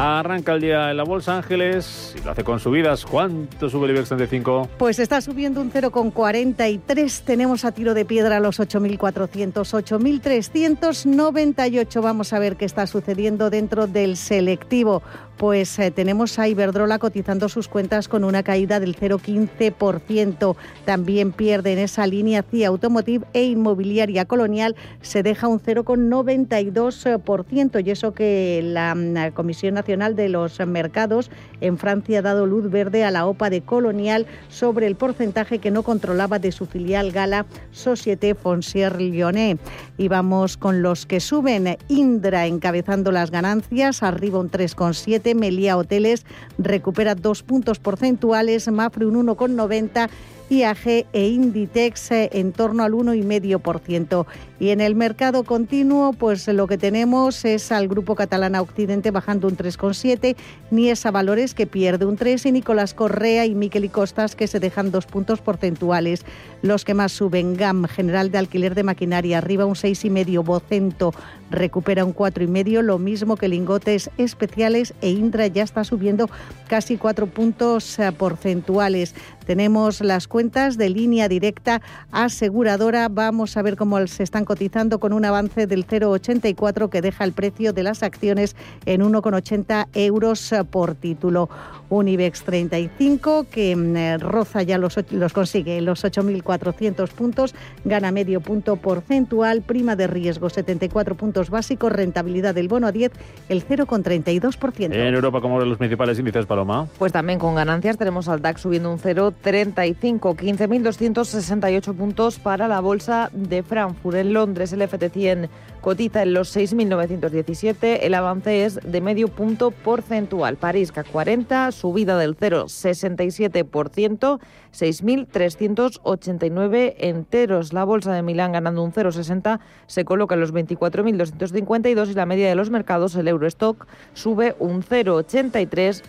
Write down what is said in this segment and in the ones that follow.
Arranca el día en la Bolsa Ángeles y lo hace con subidas. ¿Cuánto sube el IBEX 35? Pues está subiendo un 0,43. Tenemos a tiro de piedra los 8.400, 8.398. Vamos a ver qué está sucediendo dentro del selectivo. Pues eh, tenemos a Iberdrola cotizando sus cuentas con una caída del 0,15%. También pierde en esa línea CIA Automotive e Inmobiliaria Colonial se deja un 0,92% y eso que la, Comisión Nacional de los Mercados en Francia ha dado luz verde a la OPA de Colonial sobre el porcentaje que no controlaba de su filial gala Société Foncière Lyonnais. Y vamos con los que suben. Indra encabezando las ganancias, arriba un 3,7 Melia Hoteles. Recupera dos puntos porcentuales, Mafre un 1,90 IAG e Inditex eh, en torno al 1,5%. Y en el mercado continuo, pues lo que tenemos es al Grupo Catalana Occidente bajando un 3,7, Niesa Valores que pierde un 3 y Nicolás Correa y Miquel y Costas que se dejan dos puntos porcentuales. Los que más suben, GAM, General de Alquiler de Maquinaria, arriba un 6,5, Bocento recupera un 4,5, lo mismo que Lingotes Especiales e Indra ya está subiendo casi 4 puntos eh, porcentuales. Tenemos las cuentas de línea directa aseguradora. Vamos a ver cómo se están cotizando con un avance del 0,84 que deja el precio de las acciones en 1,80 euros por título. Un IBEX 35 que mm, roza ya los, los consigue los 8.400 puntos, gana medio punto porcentual, prima de riesgo 74 puntos básicos, rentabilidad del bono a 10 el 0,32%. En Europa, como los principales índices, Paloma. Pues también con ganancias tenemos al DAX subiendo un 0,35, 15.268 puntos para la bolsa de Frankfurt. En Londres el FT100 cotiza en los 6.917, el avance es de medio punto porcentual. París CAC 40, subida del 0,67%, 6.389 enteros. La bolsa de Milán ganando un 0,60 se coloca en los 24.252 y la media de los mercados, el Eurostock, sube un 0,83,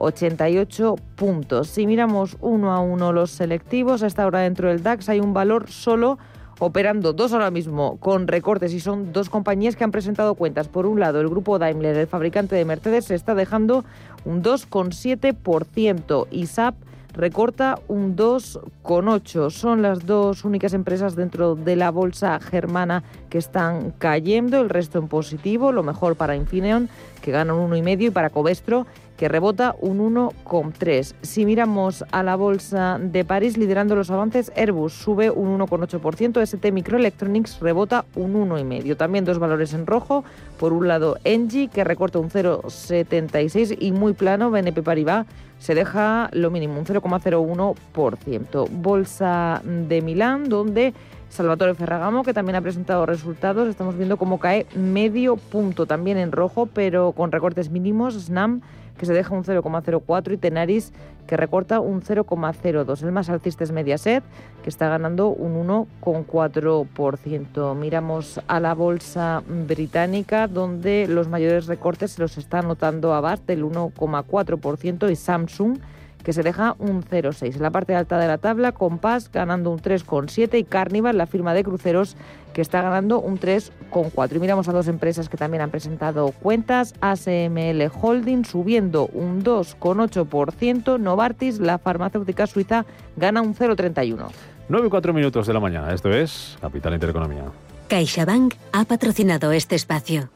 3.988 puntos. Si miramos uno a uno los selectivos, a esta hora dentro del DAX hay un valor solo operando dos ahora mismo con recortes y son dos compañías que han presentado cuentas. Por un lado, el grupo Daimler, el fabricante de Mercedes, se está dejando un 2,7% y SAP recorta un 2,8%. Son las dos únicas empresas dentro de la bolsa germana que están cayendo, el resto en positivo, lo mejor para Infineon, que gana un 1,5%, y para Covestro, que rebota un 1,3. Si miramos a la bolsa de París, liderando los avances, Airbus sube un 1,8%, ST Microelectronics rebota un 1,5%. También dos valores en rojo. Por un lado, Engie, que recorta un 0,76 y muy plano, BNP Paribas se deja lo mínimo, un 0,01%. Bolsa de Milán, donde Salvatore Ferragamo, que también ha presentado resultados, estamos viendo cómo cae medio punto, también en rojo, pero con recortes mínimos. SNAM que se deja un 0,04 y Tenaris que recorta un 0,02. El más alcista es Mediaset, que está ganando un 1,4%. Miramos a la bolsa británica, donde los mayores recortes se los está notando a BAT del 1,4% y Samsung que se deja un 0,6. En la parte alta de la tabla, Compass ganando un 3,7 y Carnival, la firma de cruceros, que está ganando un 3,4. Y miramos a dos empresas que también han presentado cuentas. ASML Holding subiendo un 2,8%. Novartis, la farmacéutica suiza, gana un 0,31. 9 y 4 minutos de la mañana. Esto es Capital Intereconomía. CaixaBank ha patrocinado este espacio.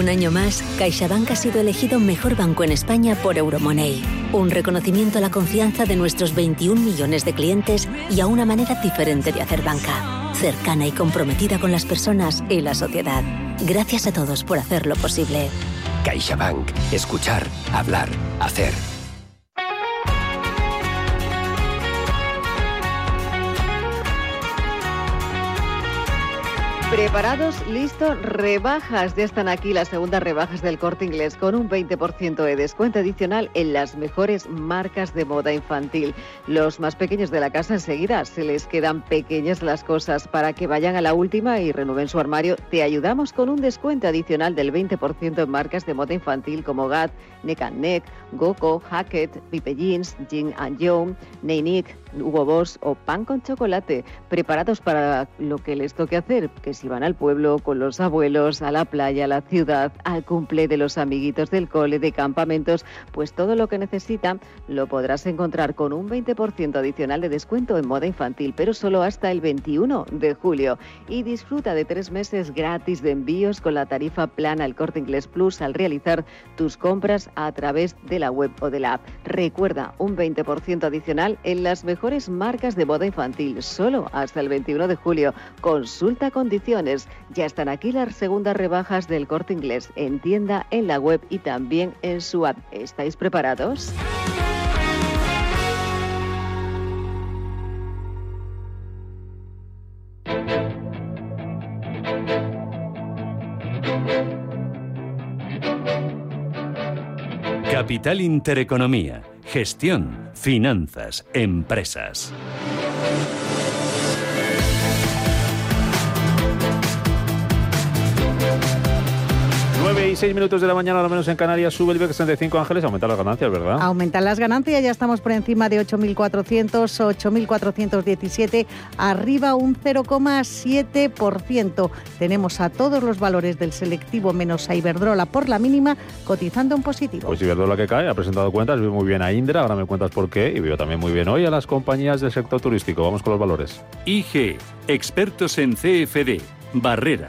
Un año más, CaixaBank ha sido elegido mejor banco en España por Euromoney. Un reconocimiento a la confianza de nuestros 21 millones de clientes y a una manera diferente de hacer banca. Cercana y comprometida con las personas y la sociedad. Gracias a todos por hacerlo posible. CaixaBank. Escuchar, hablar, hacer. Preparados, listo, rebajas. Ya están aquí las segundas rebajas del corte inglés con un 20% de descuento adicional en las mejores marcas de moda infantil. Los más pequeños de la casa enseguida se les quedan pequeñas las cosas para que vayan a la última y renueven su armario. Te ayudamos con un descuento adicional del 20% en marcas de moda infantil como GAT, Neck Neck, Goco, Hackett, Pipe Jeans, Jin Young, Neinik, Hugo Boss o pan con chocolate, preparados para lo que les toque hacer, que si van al pueblo, con los abuelos, a la playa, a la ciudad, al cumple de los amiguitos del cole, de campamentos, pues todo lo que necesitan lo podrás encontrar con un 20% adicional de descuento en moda infantil, pero solo hasta el 21 de julio. Y disfruta de tres meses gratis de envíos con la tarifa plana al Corte Inglés Plus al realizar tus compras a través de la web o de la app. Recuerda, un 20% adicional en las mejores marcas de moda infantil, solo hasta el 21 de julio. Consulta condiciones. Ya están aquí las segundas rebajas del corte inglés en tienda, en la web y también en su app. ¿Estáis preparados? Capital Intereconomía Gestión, finanzas, empresas. 6 minutos de la mañana, al menos en Canarias, sube el IBEX 35 Ángeles, aumenta las ganancias, ¿verdad? Aumentan las ganancias, ya estamos por encima de 8.400, 8.417, arriba un 0,7%. Tenemos a todos los valores del selectivo menos a Iberdrola por la mínima, cotizando en positivo. Pues Iberdrola que cae, ha presentado cuentas, veo muy bien a Indra, ahora me cuentas por qué, y veo también muy bien hoy a las compañías del sector turístico. Vamos con los valores. IG, expertos en CFD, Barrera.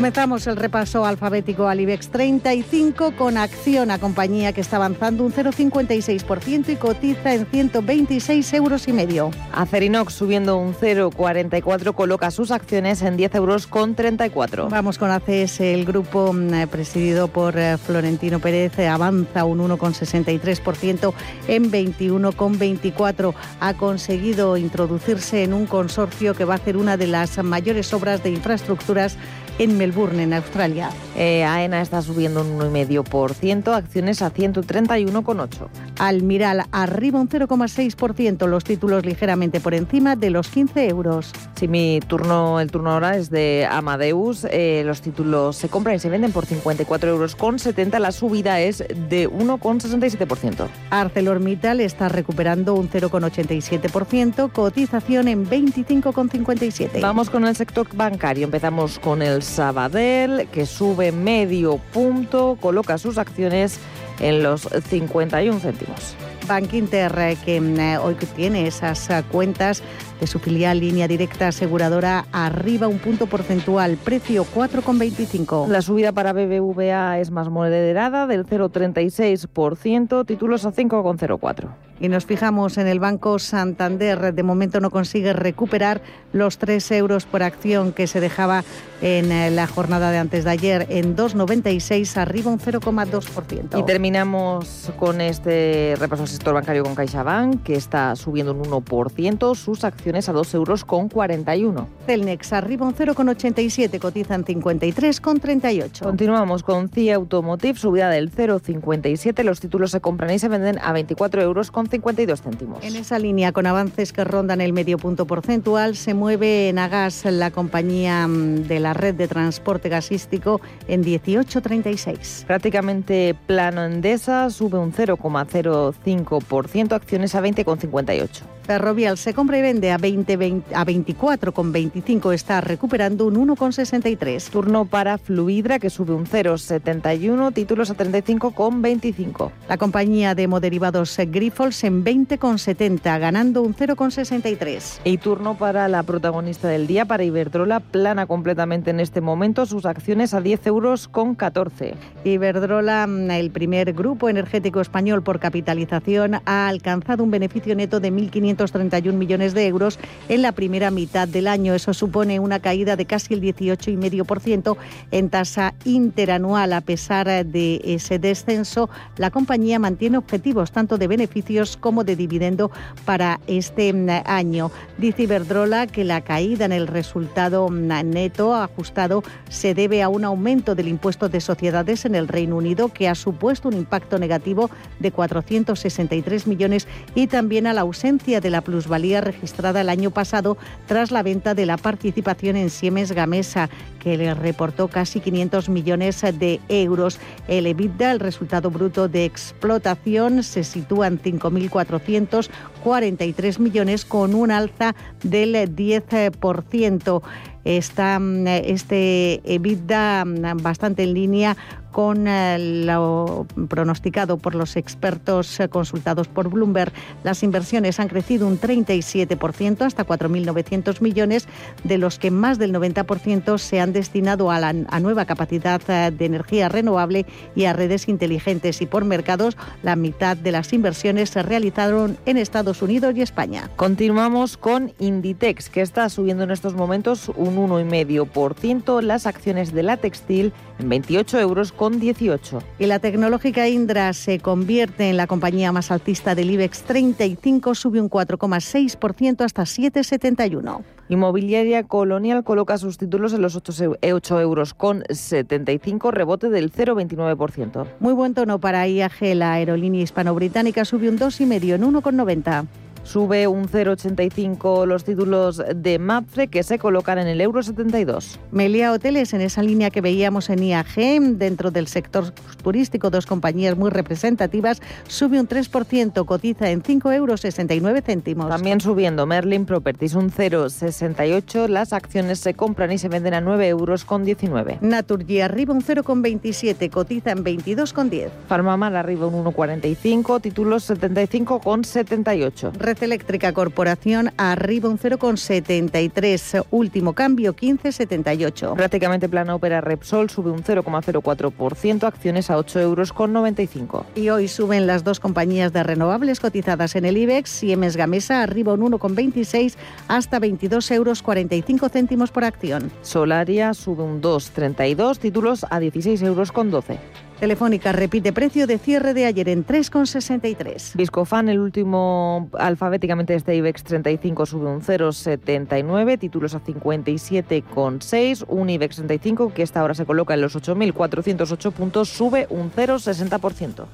Comenzamos el repaso alfabético al IBEX 35 con acción a compañía que está avanzando un 0,56% y cotiza en 126 euros y medio. Acerinox subiendo un 0,44 coloca sus acciones en 10 euros con 34. Vamos con ACS, el grupo mm, presidido por eh, Florentino Pérez avanza un 1,63% en 21,24. Ha conseguido introducirse en un consorcio que va a hacer una de las mayores obras de infraestructuras en Melbourne, en Australia. Eh, AENA está subiendo un 1,5%, acciones a 131,8. Almiral arriba un 0,6%, los títulos ligeramente por encima de los 15 euros. Si mi turno, el turno ahora es de Amadeus, eh, los títulos se compran y se venden por 54 euros con 70, la subida es de 1,67%. ArcelorMittal está recuperando un 0,87%, cotización en 25,57. Vamos con el sector bancario, empezamos con el Sabadell, que sube medio punto, coloca sus acciones en los 51 céntimos. Bank Inter, eh, que mm, eh, hoy tiene esas eh, cuentas de su filial línea directa aseguradora arriba un punto porcentual, precio 4,25. La subida para BBVA es más moderada, del 0,36%, títulos a 5,04. Y nos fijamos en el Banco Santander. De momento no consigue recuperar los 3 euros por acción que se dejaba en eh, la jornada de antes de ayer en 2,96, arriba un 0,2%. Y terminamos con este repaso al sector bancario con CaixaBank, que está subiendo un 1%, sus acciones a 2 euros con 41. Celnex arriba un 0,87, cotizan 53,38. Continuamos con CIA Automotive, subida del 0,57, los títulos se compran y se venden a 24 euros con 52 céntimos. En esa línea, con avances que rondan el medio punto porcentual, se mueve Nagas, la compañía mm, de la red de transporte gasístico, en 18,36. Prácticamente plano Endesa, sube un 0,05%, acciones a 20,58. Ferrovial se compra y vende a, 20, 20 a 24,25, está recuperando un 1,63. Turno para Fluidra, que sube un 0,71, títulos a 35,25. La compañía de hemoderivados Grifols en 20,70, ganando un 0,63. Y turno para la protagonista del día, para Iberdrola, plana completamente en este momento, sus acciones a 10 euros con 14. Iberdrola, el primer grupo energético español por capitalización, ha alcanzado un beneficio neto de 1.531 millones de euros en la primera mitad del año. Eso supone una caída de casi el 18,5% en tasa interanual. A pesar de ese descenso, la compañía mantiene objetivos tanto de beneficios como de dividendo para este mm, año. Dice Iberdrola que la caída en el resultado mm, neto ajustado se debe a un aumento del impuesto de sociedades en el Reino Unido que ha supuesto un impacto negativo de 463 millones y también a la ausencia de la plusvalía registrada el año pasado tras la venta de la participación en Siemens Gamesa, que le reportó casi 500 millones de euros. El EBITDA, el resultado bruto de explotación, se sitúa en 5.443 millones con un alza del 10%. Está mm, este EBITDA mm, bastante en línea con eh, lo pronosticado por los expertos eh, consultados por Bloomberg. Las inversiones han crecido un 37% hasta 4.900 millones, de los que más del 90% se han destinado a la a nueva capacidad eh, de energía renovable y a redes inteligentes. Y por mercados, la mitad de las inversiones se realizaron en Estados Unidos y España. Continuamos con Inditex, que está subiendo en estos momentos un 1,5%, las acciones de la textil en 28 euros con 18. Y la tecnológica Indra se convierte en la compañía más altista del IBEX 35, sube un 4,6% hasta 7,71. Inmobiliaria Colonial coloca sus títulos en los 8, euros con 75, rebote del 0,29%. Muy buen tono para IAG, la aerolínea hispano-británica sube un 2,5 en 1,90. Sube un 0,85 los títulos de MAPFRE que se colocan en el euro 72. Melia Hoteles, en esa línea que veíamos en IAG, dentro del sector turístico, dos compañías muy representativas, sube un 3%, cotiza en 5,69 euros. También subiendo Merlin Properties un 0,68, las acciones se compran y se venden a 9 euros con 19. Naturgy arriba un 0,27, cotiza en 22,10. Farmamar arriba un 1,45, títulos 75 con 78. Red Eléctrica Corporación arriba un 0,73. Último cambio 15,78. Prácticamente plana ópera Repsol sube un 0,04%, acciones a 8 euros con 95. Y hoy suben las dos compañías de renovables cotizadas en el IBEX. Siemens Gamesa arriba un 1,26 hasta 22 euros 45 céntimos por acción. Solaria sube un 2,32, títulos a 16 euros con 12. Telefónica repite precio de cierre de ayer en 3,63. Viscofan, el último alfabéticamente este IBEX 35, sube un 0,79, títulos a 57,6. Un IBEX 35 que esta hora se coloca en los 8.408 puntos, sube un 0,60%.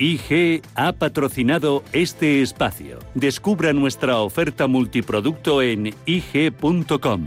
IG ha patrocinado este espacio. Descubra nuestra oferta multiproducto en IG.com.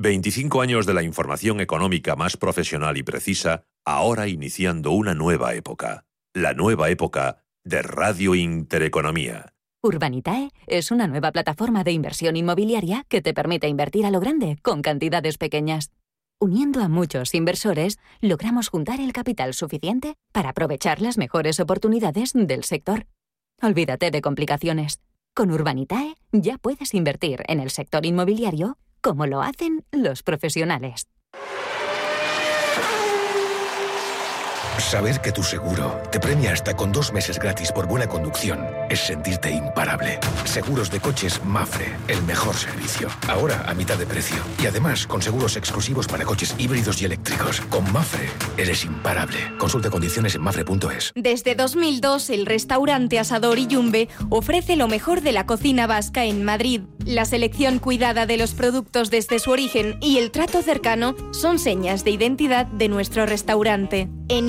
25 años de la información económica más profesional y precisa, ahora iniciando una nueva época. La nueva época de Radio Intereconomía. Urbanitae es una nueva plataforma de inversión inmobiliaria que te permite invertir a lo grande con cantidades pequeñas. Uniendo a muchos inversores, logramos juntar el capital suficiente para aprovechar las mejores oportunidades del sector. Olvídate de complicaciones. Con Urbanitae ya puedes invertir en el sector inmobiliario como lo hacen los profesionales. Saber que tu seguro te premia hasta con dos meses gratis por buena conducción es sentirte imparable. Seguros de coches Mafre, el mejor servicio. Ahora a mitad de precio. Y además con seguros exclusivos para coches híbridos y eléctricos. Con Mafre eres imparable. Consulta condiciones en mafre.es. Desde 2002, el restaurante Asador y ofrece lo mejor de la cocina vasca en Madrid. La selección cuidada de los productos desde su origen y el trato cercano son señas de identidad de nuestro restaurante. En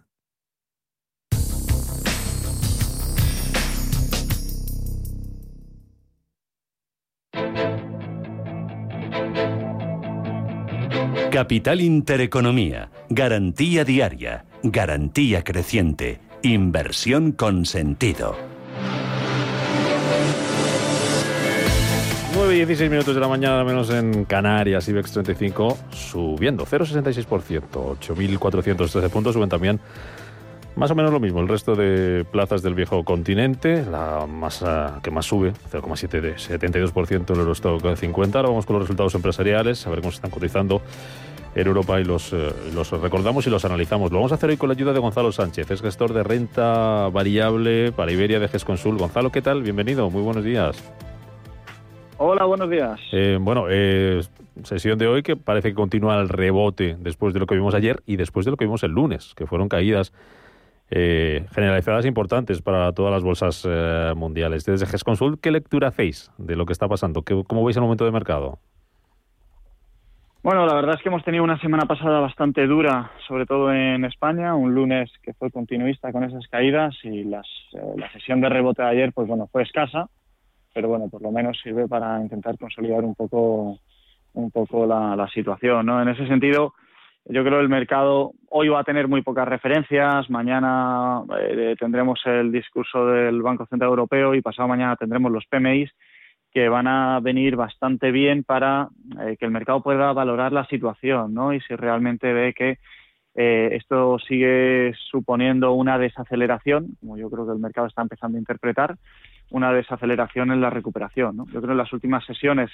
Capital Intereconomía, garantía diaria, garantía creciente, inversión con sentido. 9 y 16 minutos de la mañana, menos en Canarias, IBEX 35 subiendo. 0,66%, 8.413 puntos, suben también más o menos lo mismo el resto de plazas del viejo continente, la masa que más sube, 0,7 de 72% el Eurostock 50. Ahora vamos con los resultados empresariales, a ver cómo se están cotizando en Europa y los, eh, los recordamos y los analizamos. Lo vamos a hacer hoy con la ayuda de Gonzalo Sánchez, es gestor de renta variable para Iberia de GESConsul. Gonzalo, ¿qué tal? Bienvenido, muy buenos días. Hola, buenos días. Eh, bueno, eh, sesión de hoy que parece que continúa el rebote después de lo que vimos ayer y después de lo que vimos el lunes, que fueron caídas eh, generalizadas importantes para todas las bolsas eh, mundiales. Desde GESConsult, ¿qué lectura hacéis de lo que está pasando? ¿Qué, ¿Cómo veis el momento de mercado? Bueno, la verdad es que hemos tenido una semana pasada bastante dura, sobre todo en España, un lunes que fue continuista con esas caídas y las, eh, la sesión de rebote de ayer, pues bueno, fue escasa, pero bueno, por lo menos sirve para intentar consolidar un poco, un poco la, la situación, ¿no? En ese sentido, yo creo que el mercado hoy va a tener muy pocas referencias. Mañana eh, tendremos el discurso del Banco Central Europeo y pasado mañana tendremos los PMIs que van a venir bastante bien para eh, que el mercado pueda valorar la situación, ¿no? Y si realmente ve que eh, esto sigue suponiendo una desaceleración, como yo creo que el mercado está empezando a interpretar, una desaceleración en la recuperación. ¿no? Yo creo que en las últimas sesiones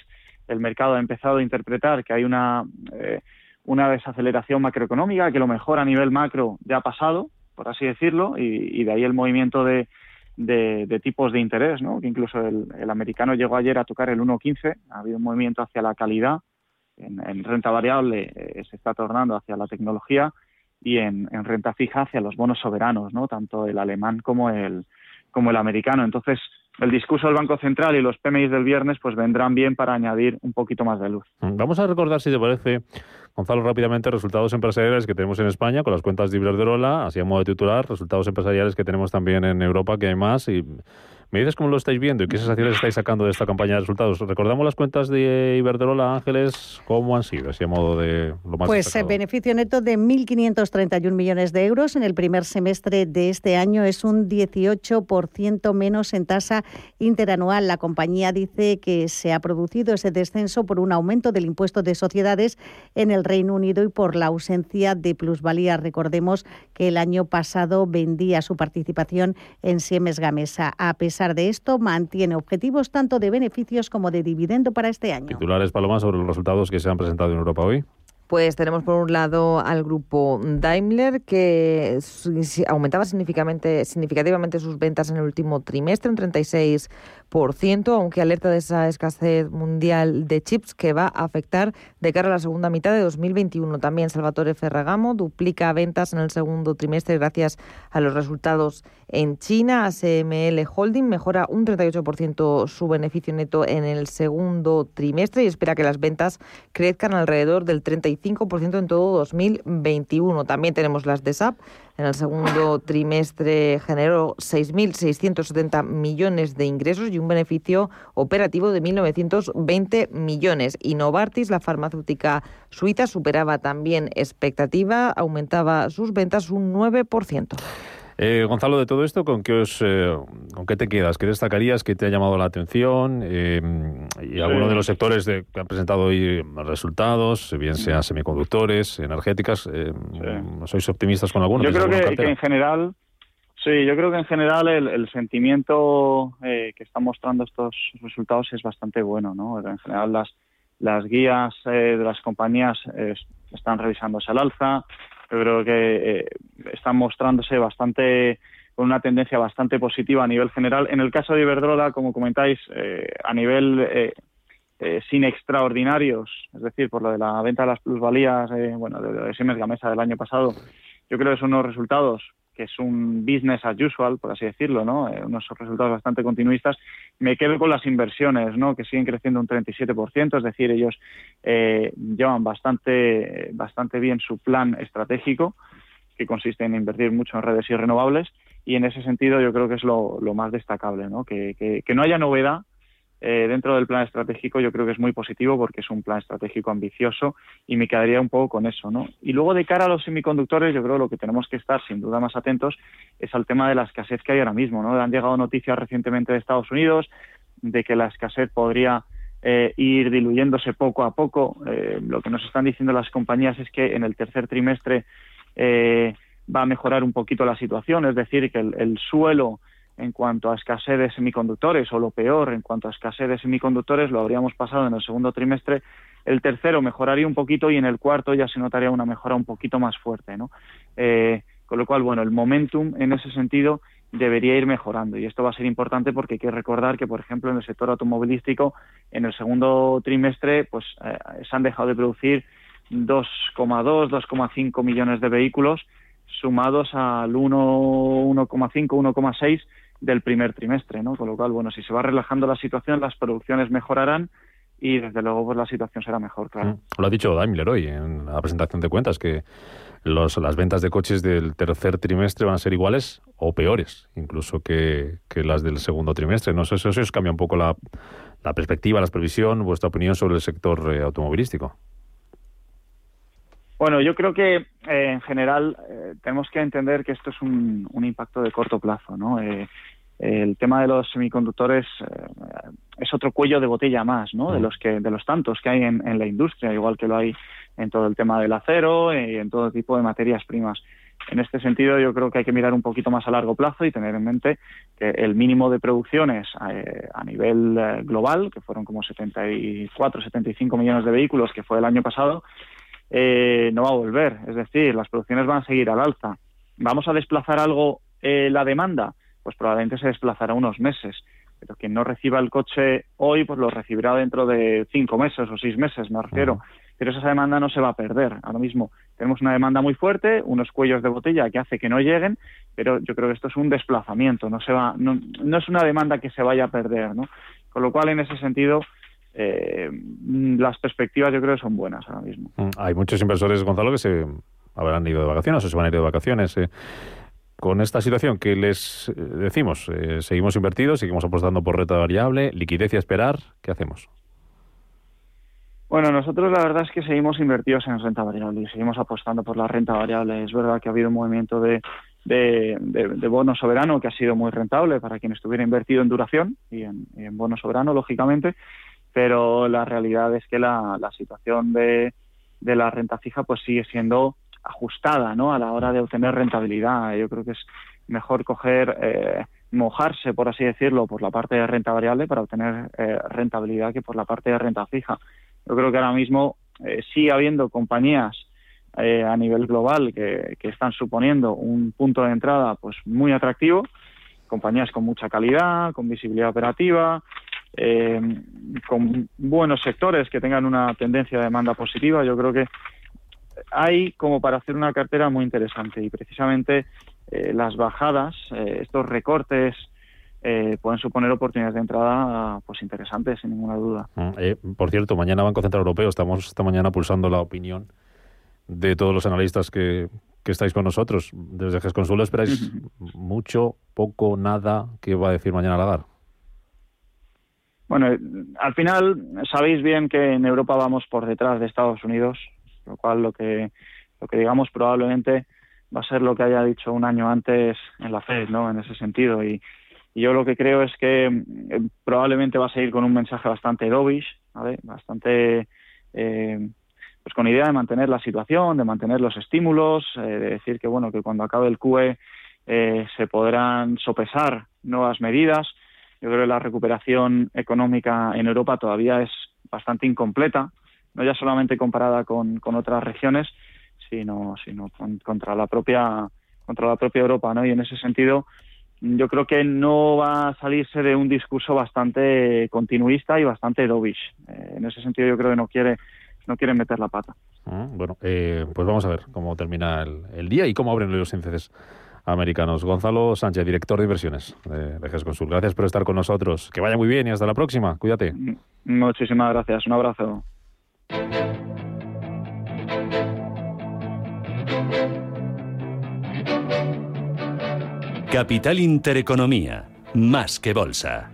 el mercado ha empezado a interpretar que hay una eh, una desaceleración macroeconómica, que lo mejor a nivel macro ya ha pasado, por así decirlo, y, de ahí el movimiento de, de, tipos de interés, ¿no? que incluso el, americano llegó ayer a tocar el 1.15, ha habido un movimiento hacia la calidad, en, renta variable eh, se está tornando hacia la tecnología y en, en, renta fija hacia los bonos soberanos, ¿no? tanto el alemán como el, como el americano. Entonces, el discurso del Banco Central y los PMI del viernes pues vendrán bien para añadir un poquito más de luz. Vamos a recordar, si te parece, Gonzalo, rápidamente resultados empresariales que tenemos en España con las cuentas de Iberdrola, así a modo de titular, resultados empresariales que tenemos también en Europa, que hay más, y ¿Me dices cómo lo estáis viendo y qué sensaciones estáis sacando de esta campaña de resultados? Recordamos las cuentas de Iberdrola, Ángeles, ¿cómo han sido? Así a modo de lo más Pues el eh, beneficio neto de 1.531 millones de euros en el primer semestre de este año es un 18% menos en tasa interanual. La compañía dice que se ha producido ese descenso por un aumento del impuesto de sociedades en el Reino Unido y por la ausencia de plusvalía. Recordemos que el año pasado vendía su participación en Siemens Gamesa. A pesar pesar de esto, mantiene objetivos tanto de beneficios como de dividendo para este año. Titulares, Paloma, sobre los resultados que se han presentado en Europa hoy. Pues tenemos por un lado al grupo Daimler que aumentaba significativamente, significativamente sus ventas en el último trimestre, un 36 aunque alerta de esa escasez mundial de chips que va a afectar de cara a la segunda mitad de 2021. También Salvatore Ferragamo duplica ventas en el segundo trimestre gracias a los resultados en China. ASML Holding mejora un 38% su beneficio neto en el segundo trimestre y espera que las ventas crezcan alrededor del 35% en todo 2021. También tenemos las de SAP. En el segundo trimestre generó 6.670 millones de ingresos y un beneficio operativo de 1.920 millones. Y Novartis, la farmacéutica suiza, superaba también expectativa, aumentaba sus ventas un 9%. Eh, Gonzalo, de todo esto, ¿con qué, os, eh, ¿con qué te quedas? ¿Qué destacarías? ¿Qué te ha llamado la atención? Eh, y alguno de los sectores de, que han presentado hoy resultados, bien sean semiconductores, energéticas, ¿sois optimistas con alguno? Yo creo que, en general, sí, yo creo que en general el, sentimiento que están mostrando estos resultados es bastante bueno, ¿no? En general las, las guías de las compañías están revisándose al alza, yo creo que eh, están mostrándose bastante con una tendencia bastante positiva a nivel general. En el caso de Iberdrola, como comentáis, eh, a nivel eh, sin extraordinarios, es decir, por lo de la venta de las plusvalías, bueno, de, de Siemens Gamesa del año pasado, yo creo que son unos resultados que es un business as usual, por así decirlo, ¿no? Eh, unos resultados bastante continuistas. Me quedo con las inversiones, ¿no? Que siguen creciendo un 37%, es decir, ellos eh, llevan bastante, bastante bien su plan estratégico, que consiste en invertir mucho en redes y renovables, y en ese sentido yo creo que es lo, más destacable, ¿no? Que, que no haya novedad eh, dentro del plan estratégico yo creo que es muy positivo porque es un plan estratégico ambicioso y me quedaría un poco con eso, ¿no? Y luego de cara a los semiconductores yo creo que lo que tenemos que estar sin duda más atentos es al tema de la escasez que hay ahora mismo, ¿no? Han llegado noticias recientemente de Estados Unidos de que la escasez podría eh, ir diluyéndose poco a poco. Eh, lo que nos están diciendo las compañías es que en el tercer trimestre va a mejorar un poquito la situación, es decir, que el suelo en cuanto a escasez de semiconductores, o lo peor, en cuanto a escasez de semiconductores, lo habríamos pasado en el segundo trimestre. El tercero mejoraría un poquito y en el cuarto ya se notaría una mejora un poquito más fuerte, ¿no? Eh, con lo cual, bueno, el momentum en ese sentido debería ir mejorando y esto va a ser importante porque hay que recordar que, por ejemplo, en el sector automovilístico, en el segundo trimestre, pues eh, se han dejado de producir 2,2, 2,5 millones de vehículos sumados al 1,5, 1,6 del primer trimestre, ¿no? Con lo cual, bueno, si se va relajando la situación, las producciones mejorarán y desde luego pues la situación será mejor, claro. Mm. Lo ha dicho Daimler hoy en la presentación de cuentas, que los, las ventas de coches del tercer trimestre van a ser iguales o peores, incluso que, las del segundo trimestre. No sé si eso os cambia un poco la, la perspectiva, la previsión, vuestra opinión sobre el sector eh, automovilístico. Bueno, yo creo que eh, en general eh, tenemos que entender que esto es un, impacto de corto plazo, ¿no? Eh, el tema de los semiconductores es otro cuello de botella más, ¿no? De los que de los tantos que hay en, la industria, igual que lo hay en todo el tema del acero y en todo tipo de materias primas. En este sentido, yo creo que hay que mirar un poquito más a largo plazo y tener en mente que el mínimo de producciones a nivel global, que fueron como 74, 75 millones de vehículos, que fue el año pasado, eh, no va a volver. Es decir, las producciones van a seguir al alza. ¿Vamos a desplazar algo eh, la demanda? Pues probablemente se desplazará unos meses. Pero quien no reciba el coche hoy, pues lo recibirá dentro de cinco meses o seis meses, me refiero. Pero esa demanda no se va a perder. Ahora mismo tenemos una demanda muy fuerte, unos cuellos de botella que hace que no lleguen, pero yo creo que esto es un desplazamiento, no se va, no, no es una demanda que se vaya a perder, ¿no? Con lo cual, en ese sentido, eh, las perspectivas yo creo que son buenas ahora mismo. Mm, hay muchos inversores, Gonzalo, que se habrán ido de vacaciones o se van a ir de vacaciones. Eh. Con esta situación que les eh, decimos, seguimos invertidos, seguimos apostando por renta variable, liquidez y esperar, ¿qué hacemos? Bueno, nosotros la verdad es que seguimos invertidos en renta variable y seguimos apostando por la renta variable. Es verdad que ha habido un movimiento de, de, bono soberano que ha sido muy rentable para quien estuviera invertido en duración y en, y en bono soberano, lógicamente, pero la realidad es que la, situación de, la renta fija pues sigue siendo ajustada ¿no? a la hora de obtener rentabilidad. Yo creo que es mejor coger, eh, mojarse, por así decirlo, por la parte de renta variable para obtener eh, rentabilidad que por la parte de renta fija. Yo creo que ahora mismo eh, sigue habiendo compañías a nivel global que, que, están suponiendo un punto de entrada pues muy atractivo compañías con mucha calidad, con visibilidad operativa, eh, con buenos sectores que tengan una tendencia de demanda positiva. Yo creo que hay como para hacer una cartera muy interesante y precisamente eh, las bajadas, eh, estos recortes pueden suponer oportunidades de entrada pues interesantes sin ninguna duda. Mm, por cierto, mañana Banco Central Europeo, estamos esta mañana pulsando la opinión de todos los analistas que, que estáis con nosotros. Desde GESConsuelo esperáis mucho, poco, nada que va a decir mañana Lagar. Bueno, al final sabéis bien que en Europa vamos por detrás de Estados Unidos, lo cual lo que lo que digamos probablemente va a ser lo que haya dicho un año antes en la Fed, ¿no? En ese sentido y, yo lo que creo es que eh, probablemente va a seguir con un mensaje bastante dovish. Bastante eh, pues con idea de mantener la situación, de mantener los estímulos, eh, de decir que bueno que cuando acabe el QE se podrán sopesar nuevas medidas yo creo que la recuperación económica en Europa todavía es bastante incompleta, no ya solamente comparada con, otras regiones, sino, sino contra la propia contra la propia Europa, ¿no? Y en ese sentido, yo creo que no va a salirse de un discurso bastante continuista y bastante dovish. Eh, en ese sentido, yo creo que no quiere no quiere meter la pata. Ah, bueno, eh, pues vamos a ver cómo termina el, el, día y cómo abren los índices americanos. Gonzalo Sánchez, director de inversiones de, de GESConsul. Gracias por estar con nosotros. Que vaya muy bien y hasta la próxima. Cuídate. Muchísimas gracias. Un abrazo. Capital Intereconomía, más que bolsa.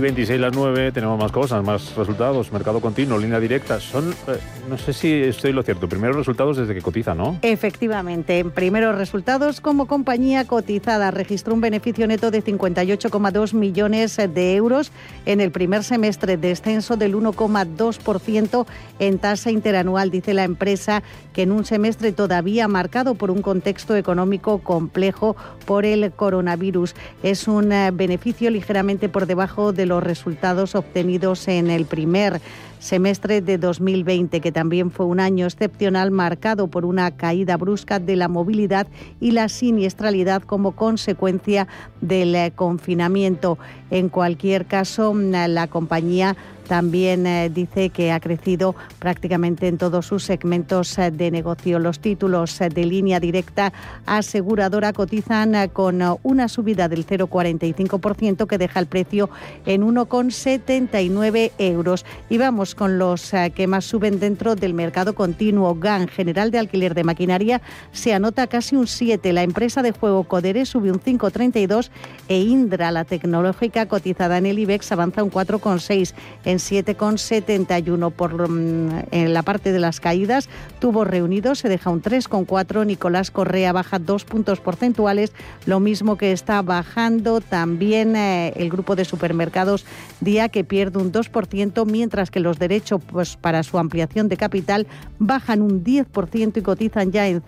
26 las 9 tenemos más cosas, más resultados, mercado continuo, línea directa. Son, eh, no sé si estoy lo cierto, primeros resultados desde que cotiza, ¿no? Efectivamente, en primeros resultados como compañía cotizada registró un beneficio neto de 58,2 millones de euros en el primer semestre, descenso del 1,2% en tasa interanual, dice la empresa, que en un semestre todavía marcado por un contexto económico complejo por el coronavirus. Es un eh, beneficio ligeramente por debajo de los resultados obtenidos en el primer semestre de 2020, que también fue un año excepcional marcado por una caída brusca de la movilidad y la siniestralidad como consecuencia del eh, confinamiento. En cualquier caso, la compañía también eh, dice que ha crecido prácticamente en todos sus segmentos eh, de negocio. Los títulos eh, de línea directa aseguradora cotizan con una subida del 0,45% que deja el precio en 1,79 euros. Y vamos con los que más suben dentro del mercado continuo. GAN, General de Alquiler de Maquinaria, se anota casi un 7. La empresa de juego Codere sube un 5,32 e Indra, la tecnológica cotizada en el IBEX, avanza un 4,6 en 7,71 por mm, en la parte de las caídas. Tuvo reunidos, se deja un 3,4. Nicolás Correa baja dos puntos porcentuales, lo mismo que está bajando también eh, el grupo de supermercados Día que pierde un 2%, mientras que los derechos pues, para su ampliación de capital bajan un 10% y cotizan ya en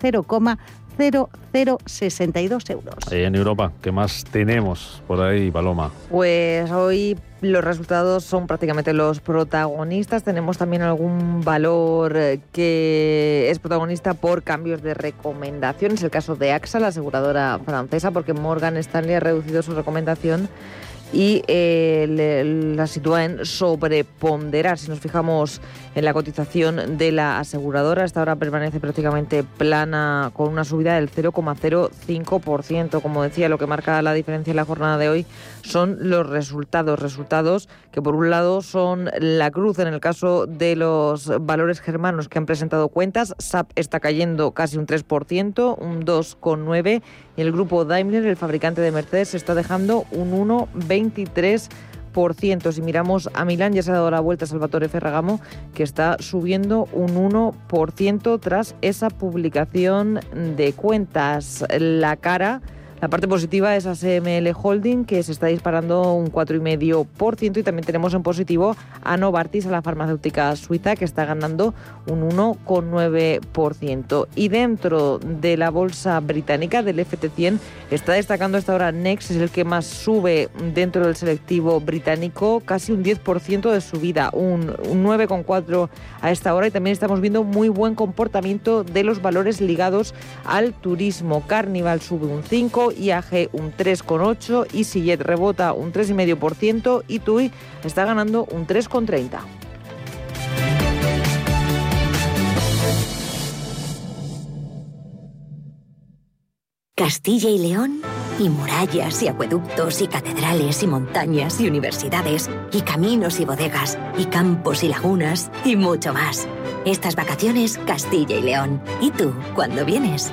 0,0062 euros. En Europa, ¿qué más tenemos por ahí, Paloma? Pues hoy los resultados son prácticamente los protagonistas. Tenemos también algún valor eh, que es protagonista por cambios de recomendaciones. El caso de AXA, la aseguradora francesa, porque Morgan Stanley ha reducido su recomendación y eh, la sitúa en sobreponderar. Si nos fijamos en la cotización de la aseguradora, esta hora permanece prácticamente plana con una subida del 0,05%. Como decía, lo que marca la diferencia en la jornada de hoy son los resultados. Resultados que por un lado son la cruz en el caso de los valores germanos que han presentado cuentas. SAP está cayendo casi un 3%, un 2,9%. Y el grupo Daimler, el fabricante de Mercedes, está dejando un 1,23%. Si miramos a Milán, ya se ha dado la vuelta Salvatore Ferragamo, que está subiendo un 1% tras esa publicación de cuentas. La cara La parte positiva es ASML Holding, que se está disparando un 4,5%, y también tenemos en positivo a Novartis, a la farmacéutica suiza, que está ganando un 1,9%. Y dentro de la bolsa británica, del FT100, está destacando esta hora Next, es el que más sube dentro del selectivo británico, casi un 10% de subida, un, un 9,4% a esta hora, y también estamos viendo muy buen comportamiento de los valores ligados al turismo. Carnival sube un 5%, IAG un 3,8%, EasyJet rebota un 3,5% y TUI está ganando un 3,30%. Castilla y León y murallas y acueductos y catedrales y montañas y universidades y caminos y bodegas y campos y lagunas y mucho más. Estas vacaciones Castilla y León. ¿Y tú cuándo vienes?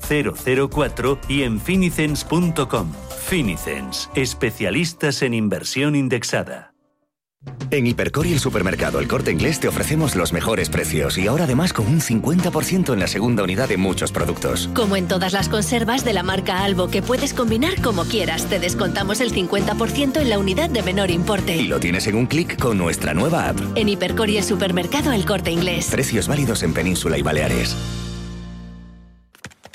004 y en finicens.com. Finicens, especialistas en inversión indexada. En Hipercor y el supermercado El Corte Inglés te ofrecemos los mejores precios y ahora además con un 50% en la segunda unidad de muchos productos. Como en todas las conservas de la marca Albo que puedes combinar como quieras, te descontamos el 50% en la unidad de menor importe. Y lo tienes en un clic con nuestra nueva app. En Hipercor y el supermercado El Corte Inglés. Precios válidos en Península y Baleares.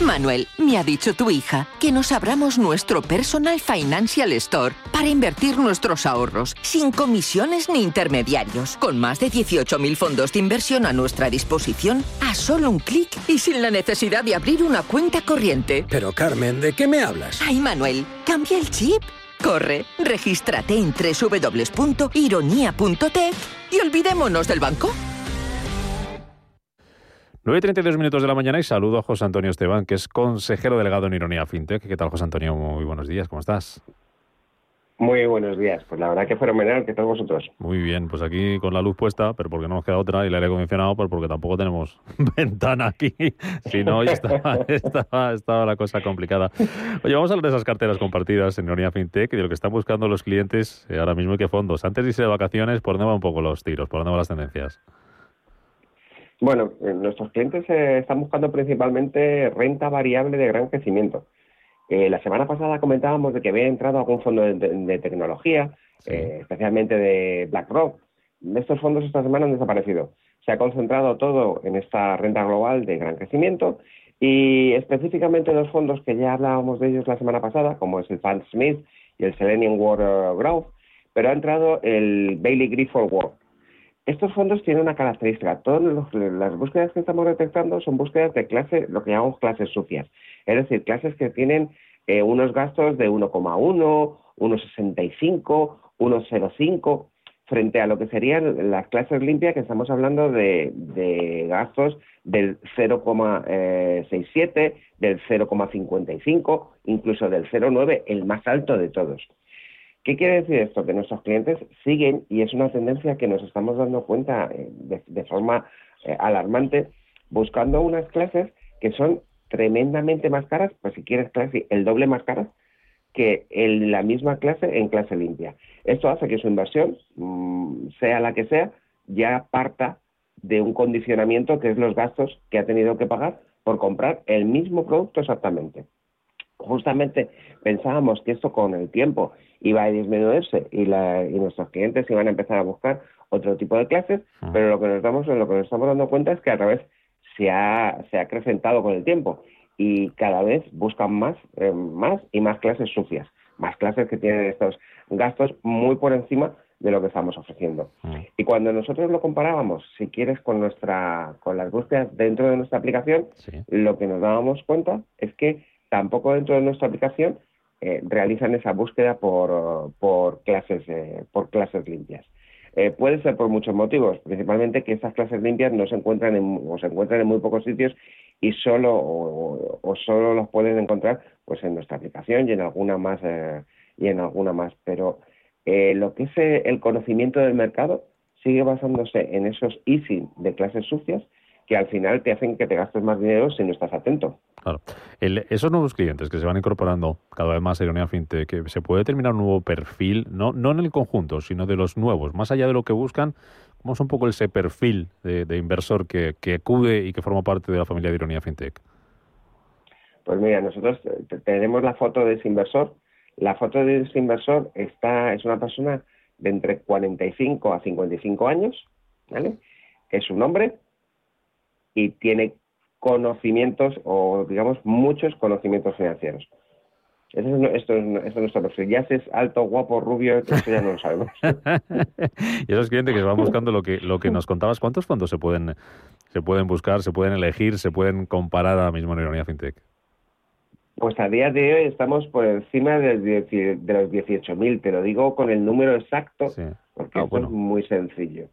Manuel, me ha dicho tu hija que nos abramos nuestro Personal Financial Store para invertir nuestros ahorros sin comisiones ni intermediarios, con más de 18.000 fondos de inversión a nuestra disposición, a solo un clic y sin la necesidad de abrir una cuenta corriente. Pero Carmen, ¿de qué me hablas? Ay, Manuel, cambia el chip. Corre, regístrate en www.ironía.tech y olvidémonos del banco. 9.32 minutos de la mañana y saludo a José Antonio Esteban, que es consejero delegado en Ironía FinTech. ¿Qué tal, José Antonio? Muy buenos días, ¿cómo estás? Muy buenos días. Pues la verdad que fenomenal, ¿qué tal vosotros? Muy bien, pues aquí con la luz puesta, pero porque no nos queda otra, y el aire acondicionado, pues porque tampoco tenemos ventana aquí. Si no, ya estaba, estaba, estaba, la cosa complicada. Oye, vamos a hablar de esas carteras compartidas en Ironía FinTech y de lo que están buscando los clientes eh, ahora mismo y qué fondos. Antes de irse de vacaciones, ¿por dónde van un poco los tiros? ¿Por dónde van las tendencias? Bueno, eh, nuestros clientes eh, están buscando principalmente renta variable de gran crecimiento. Eh, la semana pasada comentábamos de que había entrado algún fondo de, de tecnología, eh, especialmente de BlackRock. Estos fondos esta semana han desaparecido. Se ha concentrado todo en esta renta global de gran crecimiento y específicamente dos fondos que ya hablábamos de ellos la semana pasada, como es el Fund Smith y el Selenium Water Growth, pero ha entrado el Bailey Griffith World. Estos fondos tienen una característica. Todas las búsquedas que estamos detectando son búsquedas de clase, lo que llamamos clases sucias. Es decir, clases que tienen eh, unos gastos de 1,1, 1,65, 1,05, frente a lo que serían las clases limpias, que estamos hablando de, de gastos del 0,67, del 0,55, incluso del 0,9, el más alto de todos. ¿Qué quiere decir esto? Que nuestros clientes siguen, y es una tendencia que nos estamos dando cuenta eh, de, forma eh, alarmante, buscando unas clases que son tremendamente más caras, pues si quieres casi el doble más caras, que en la misma clase en clase limpia. Esto hace que su inversión, mmm, sea la que sea, ya parta de un condicionamiento que es los gastos que ha tenido que pagar por comprar el mismo producto exactamente. Justamente pensábamos que esto con el tiempo iba a disminuirse y, la, y nuestros clientes iban a empezar a buscar otro tipo de clases, pero lo que nos damos, lo que nos estamos dando cuenta es que a través se ha, se ha acrecentado con el tiempo y cada vez buscan más, eh, más y más clases sucias, más clases que tienen estos gastos muy por encima de lo que estamos ofreciendo. Y cuando nosotros lo comparábamos, si quieres, con nuestra, con las búsquedas dentro de nuestra aplicación, lo que nos dábamos cuenta es que tampoco dentro de nuestra aplicación eh, realizan esa búsqueda por, por clases, eh, por clases limpias. Eh, puede ser por muchos motivos, principalmente que esas clases limpias no se encuentran en, o se encuentran en muy pocos sitios y solo o, solo los pueden encontrar pues en nuestra aplicación y en alguna más eh, y en alguna más. Pero eh, lo que es el conocimiento del mercado sigue basándose en esos easy de clases sucias que al final te hacen que te gastes más dinero si no estás atento. Claro. esos nuevos clientes que se van incorporando cada vez más a Ironía FinTech, que se puede determinar un nuevo perfil, no, no en el conjunto, sino de los nuevos, más allá de lo que buscan, ¿cómo es un poco ese perfil de, inversor que, que, acude y que forma parte de la familia de Ironía FinTech? Pues mira, nosotros tenemos la foto de ese inversor. La foto de ese inversor está, es una persona de entre 45 a 55 años, ¿vale? Es un hombre, y tiene conocimientos o, digamos, muchos conocimientos financieros. Eso es, esto, es, nuestro perfil. Ya si es alto, guapo, rubio, eso ya no lo sabemos. y esos clientes que se van buscando lo que, lo que nos contabas, ¿cuántos fondos se pueden, se pueden buscar, se pueden elegir, se pueden comparar ahora mismo en Ironía FinTech? Pues a día de hoy estamos por encima de, de los 18.000, te lo digo con el número exacto, porque ah, es muy sencillo.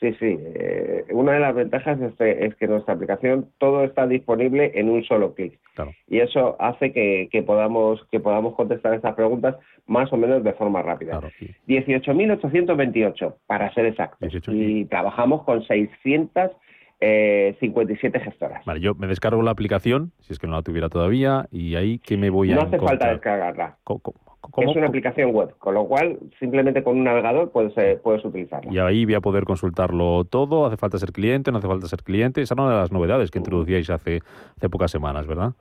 Sí, sí. Eh, una de las ventajas es, que nuestra aplicación todo está disponible en un solo clic. Y eso hace que, podamos que podamos contestar estas preguntas más o menos de forma rápida. 18.828, para ser exactos. y trabajamos con 657 gestoras. Vale, yo me descargo la aplicación, si es que no la tuviera todavía, y ahí que me voy a No hace falta descargarla. Es una aplicación web, con lo cual simplemente con un navegador puedes, eh, puedes utilizarla. Y ahí voy a poder consultarlo todo. ¿Hace falta ser cliente? ¿No hace falta ser cliente? Esa es una de las novedades que introducíais hace, hace pocas semanas, ¿verdad?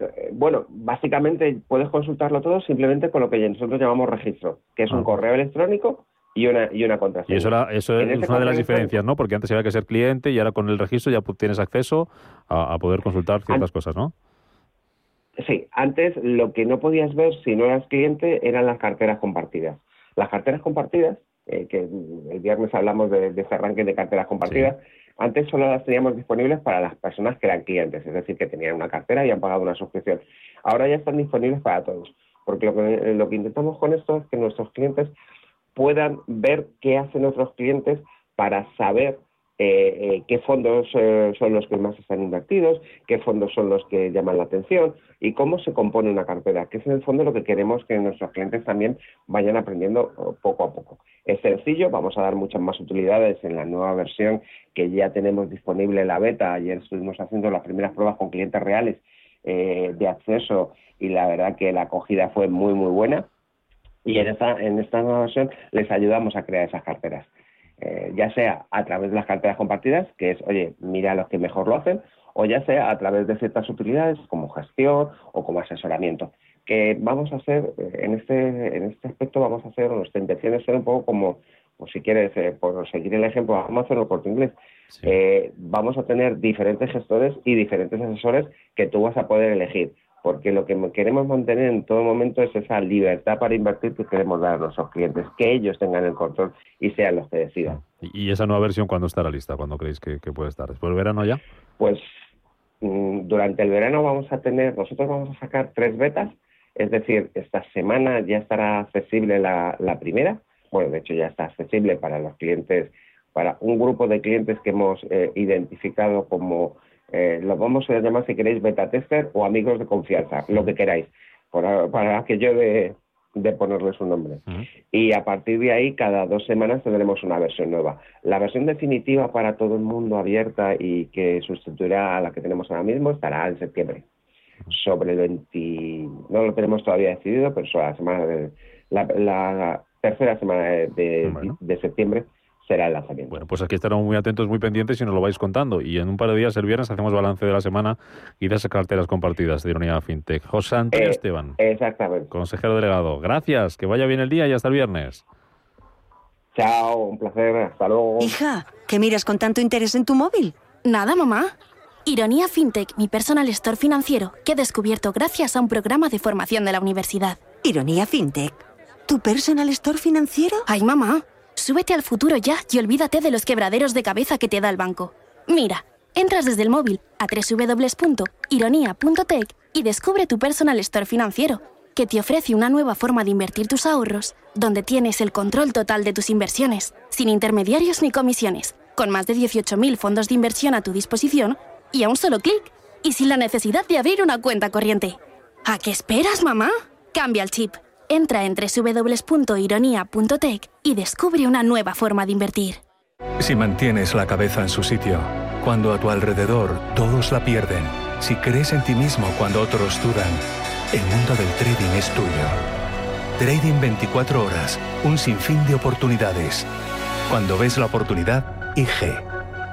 Eh, bueno, básicamente puedes consultarlo todo simplemente con lo que nosotros llamamos registro, que es un ah. correo electrónico y una, y una contraseña. Y eso, eso es una de las diferencias, ¿no? Porque antes había que ser cliente y ahora con el registro ya tienes acceso a, poder consultar ciertas cosas, ¿no? Sí, antes lo que no podías ver si no eras cliente eran las carteras compartidas. Las carteras compartidas, eh, que el viernes hablamos de, ese arranque de carteras compartidas, antes solo las teníamos disponibles para las personas que eran clientes, es decir, que tenían una cartera y han pagado una suscripción. Ahora ya están disponibles para todos, porque lo que, lo que intentamos con esto es que nuestros clientes puedan ver qué hacen otros clientes para saber eh, eh, qué fondos eh, son los que más están invertidos, qué fondos son los que llaman la atención y cómo se compone una cartera, que es en el fondo lo que queremos que nuestros clientes también vayan aprendiendo oh, poco a poco. Es sencillo, vamos a dar muchas más utilidades en la nueva versión que ya tenemos disponible en la beta. Ayer estuvimos haciendo las primeras pruebas con clientes reales de acceso y la verdad que la acogida fue muy muy buena. Y en esta, en esta nueva versión les ayudamos a crear esas carteras. Eh, ya sea a través de las carteras compartidas, que es, oye, mira a los que mejor lo hacen, o ya sea a través de ciertas utilidades como gestión o como asesoramiento. Que vamos a hacer, eh, en este, en este aspecto vamos a hacer, nuestra intención es ser un poco como, o si quieres, eh, por seguir el ejemplo, vamos a hacerlo por inglés, vamos a tener diferentes gestores y diferentes asesores que tú vas a poder elegir porque lo que queremos mantener en todo momento es esa libertad para invertir que queremos dar a nuestros clientes, que ellos tengan el control y sean los que decidan. ¿Y esa nueva versión cuándo estará lista? ¿Cuándo creéis que, puede estar? ¿Después del verano ya? Pues mm, durante el verano vamos a tener, nosotros vamos a sacar tres betas, es decir, esta semana ya estará accesible la, primera, bueno, de hecho ya está accesible para los clientes, para un grupo de clientes que hemos eh, identificado como eh, los vamos a llamar si queréis beta tester o amigos de confianza, lo que queráis, para, para aquello de, de ponerles un nombre. Y a partir de ahí, cada dos semanas tendremos una versión nueva. La versión definitiva para todo el mundo abierta y que sustituirá a la que tenemos ahora mismo estará en septiembre. Sobre el 20, no lo tenemos todavía decidido, pero sobre la semana de, la, tercera semana de, de septiembre será el lanzamiento. Bueno, pues aquí estaremos muy atentos, muy pendientes y nos lo vais contando. Y en un par de días, el viernes, hacemos balance de la semana y de esas carteras compartidas de Ironía FinTech. José Antonio Eh, Esteban. Exactamente. Consejero delegado. Gracias, que vaya bien el día y hasta el viernes. Chao, un placer, hasta luego. Hija, ¿qué miras con tanto interés en tu móvil? Nada, mamá. Ironía FinTech, mi personal store financiero, que he descubierto gracias a un programa de formación de la universidad. Ironía FinTech. ¿Tu personal store financiero? Ay, mamá. Súbete al futuro ya y olvídate de los quebraderos de cabeza que te da el banco. Mira, entras desde el móvil a www.ironia.tech y descubre tu personal store financiero, que te ofrece una nueva forma de invertir tus ahorros, donde tienes el control total de tus inversiones, sin intermediarios ni comisiones, con más de 18.000 fondos de inversión a tu disposición y a un solo clic, y sin la necesidad de abrir una cuenta corriente. ¿A qué esperas, mamá? Cambia el chip. Entra en www.ironia.tech y descubre una nueva forma de invertir. Si mantienes la cabeza en su sitio, cuando a tu alrededor todos la pierden, si crees en ti mismo cuando otros dudan, el mundo del trading es tuyo. Trading 24 horas, un sinfín de oportunidades. Cuando ves la oportunidad, IG.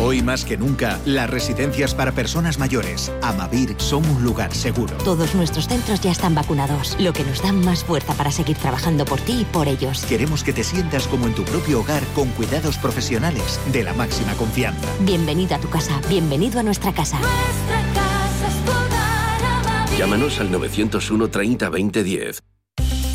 Hoy más que nunca, las residencias para personas mayores, Amavir, son un lugar seguro. Todos nuestros centros ya están vacunados, lo que nos da más fuerza para seguir trabajando por ti y por ellos. Queremos que te sientas como en tu propio hogar con cuidados profesionales de la máxima confianza. Bienvenido a tu casa, bienvenido a nuestra casa. Llámanos al 901 30 20 10.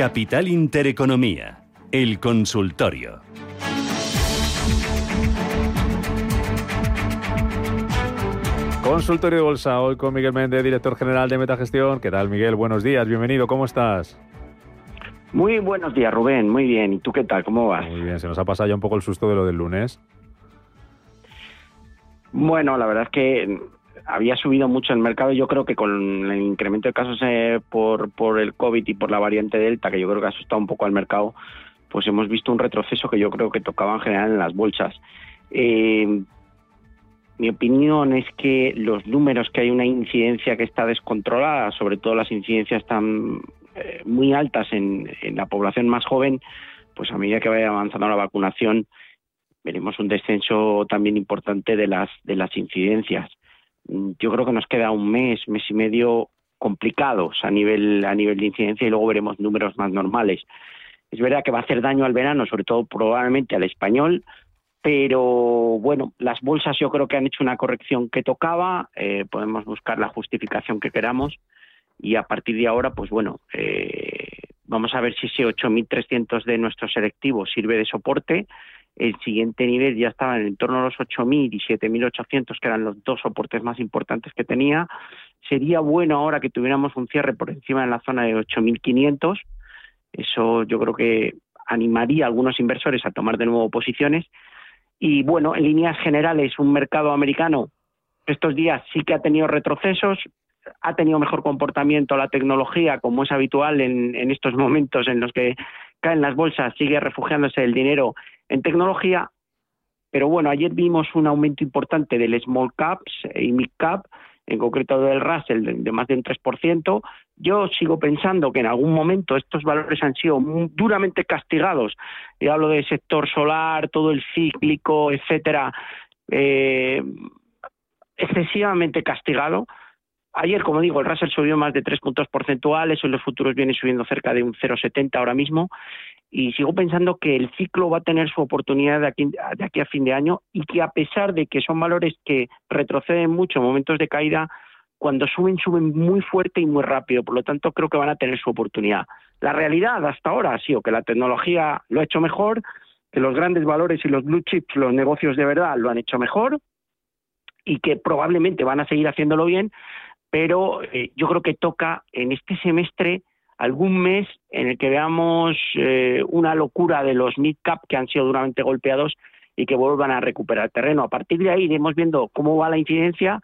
Capital Intereconomía. El consultorio. Consultorio de Bolsa, hoy con Miguel Méndez, director general de Metagestión. ¿Qué tal, Miguel? Buenos días, bienvenido, ¿cómo estás? Muy buenos días, Rubén. Muy bien. ¿Y tú qué tal? ¿Cómo vas? Muy bien, se nos ha pasado ya un poco el susto de lo del lunes. Bueno, la verdad es que había subido mucho el mercado. Yo creo que con el incremento de casos eh, por, por el COVID y por la variante Delta, que yo creo que ha asustado un poco al mercado, pues hemos visto un retroceso que yo creo que tocaba en general en las bolsas. Eh, mi opinión es que los números que hay una incidencia que está descontrolada, sobre todo las incidencias están eh, muy altas en, en la población más joven, pues a medida que vaya avanzando la vacunación veremos un descenso también importante de las de las incidencias. Mm, Yo creo que nos queda un mes, mes y medio complicados a nivel a nivel de incidencia y luego veremos números más normales. Es verdad que va a hacer daño al verano, sobre todo probablemente al español, pero bueno, las bolsas yo creo que han hecho una corrección que tocaba, eh, podemos buscar la justificación que queramos y a partir de ahora, pues bueno, eh, vamos a ver si ese 8.300 de nuestro selectivo sirve de soporte. El siguiente nivel ya estaba en torno a los 8.000 y 7.800, que eran los dos soportes más importantes que tenía. Sería bueno ahora que tuviéramos un cierre por encima de la zona de 8.500. Eso yo creo que animaría a algunos inversores a tomar de nuevo posiciones. Y bueno, en líneas generales, un mercado americano estos días sí que ha tenido retrocesos, ha tenido mejor comportamiento la tecnología, como es habitual en, en estos momentos en los que caen las bolsas, sigue refugiándose el dinero en tecnología. Pero bueno, ayer vimos un aumento importante del small caps y mid cap, en concreto del Russell, de, más de un 3%. Yo sigo pensando que en algún momento estos valores han sido duramente castigados. Y hablo del sector solar, todo el cíclico, etcétera, eh, excesivamente castigado. Ayer, como digo, el Russell subió más de tres puntos porcentuales, hoy los futuros vienen subiendo cerca de un 0,70 ahora mismo, y sigo pensando que el ciclo va a tener su oportunidad de aquí, de aquí a fin de año y que a pesar de que son valores que retroceden mucho en momentos de caída, cuando suben, suben muy fuerte y muy rápido. Por lo tanto, creo que van a tener su oportunidad. La realidad hasta ahora ha sido que la tecnología lo ha hecho mejor, que los grandes valores y los blue chips, los negocios de verdad, lo han hecho mejor y que probablemente van a seguir haciéndolo bien, pero eh, yo creo que toca en este semestre algún mes en el que veamos eh, una locura de los mid-cap que han sido duramente golpeados y que vuelvan a recuperar terreno. A partir de ahí iremos viendo cómo va la incidencia